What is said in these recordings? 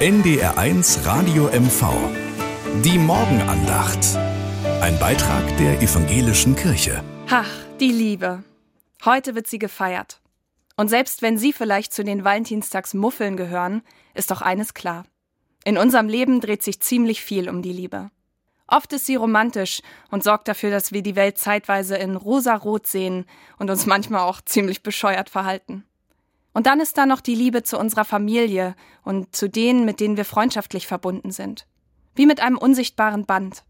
NDR1 Radio MV. Die Morgenandacht. Ein Beitrag der evangelischen Kirche. Ach, die Liebe. Heute wird sie gefeiert. Und selbst wenn Sie vielleicht zu den Valentinstagsmuffeln gehören, ist doch eines klar. In unserem Leben dreht sich ziemlich viel um die Liebe. Oft ist sie romantisch und sorgt dafür, dass wir die Welt zeitweise in rosa-rot sehen und uns manchmal auch ziemlich bescheuert verhalten. Und dann ist da noch die Liebe zu unserer Familie und zu denen, mit denen wir freundschaftlich verbunden sind. Wie mit einem unsichtbaren Band.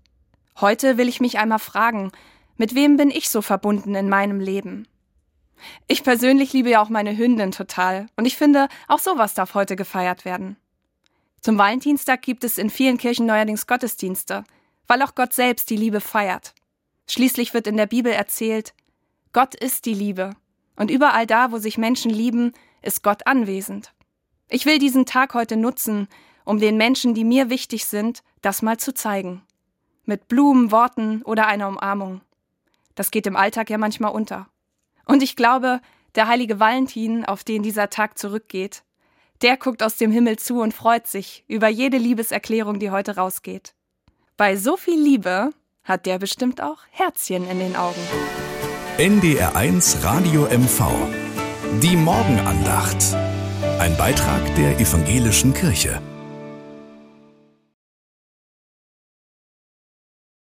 Heute will ich mich einmal fragen, mit wem bin ich so verbunden in meinem Leben? Ich persönlich liebe ja auch meine Hündin total und ich finde, auch sowas darf heute gefeiert werden. Zum Valentinstag gibt es in vielen Kirchen neuerdings Gottesdienste, weil auch Gott selbst die Liebe feiert. Schließlich wird in der Bibel erzählt, Gott ist die Liebe und überall da, wo sich Menschen lieben, ist Gott anwesend. Ich will diesen Tag heute nutzen, um den Menschen, die mir wichtig sind, das mal zu zeigen. Mit Blumen, Worten oder einer Umarmung. Das geht im Alltag ja manchmal unter. Und ich glaube, der heilige Valentin, auf den dieser Tag zurückgeht, der guckt aus dem Himmel zu und freut sich über jede Liebeserklärung, die heute rausgeht. Bei so viel Liebe hat der bestimmt auch Herzchen in den Augen. NDR1 Radio MV. Die Morgenandacht. Ein Beitrag der evangelischen Kirche.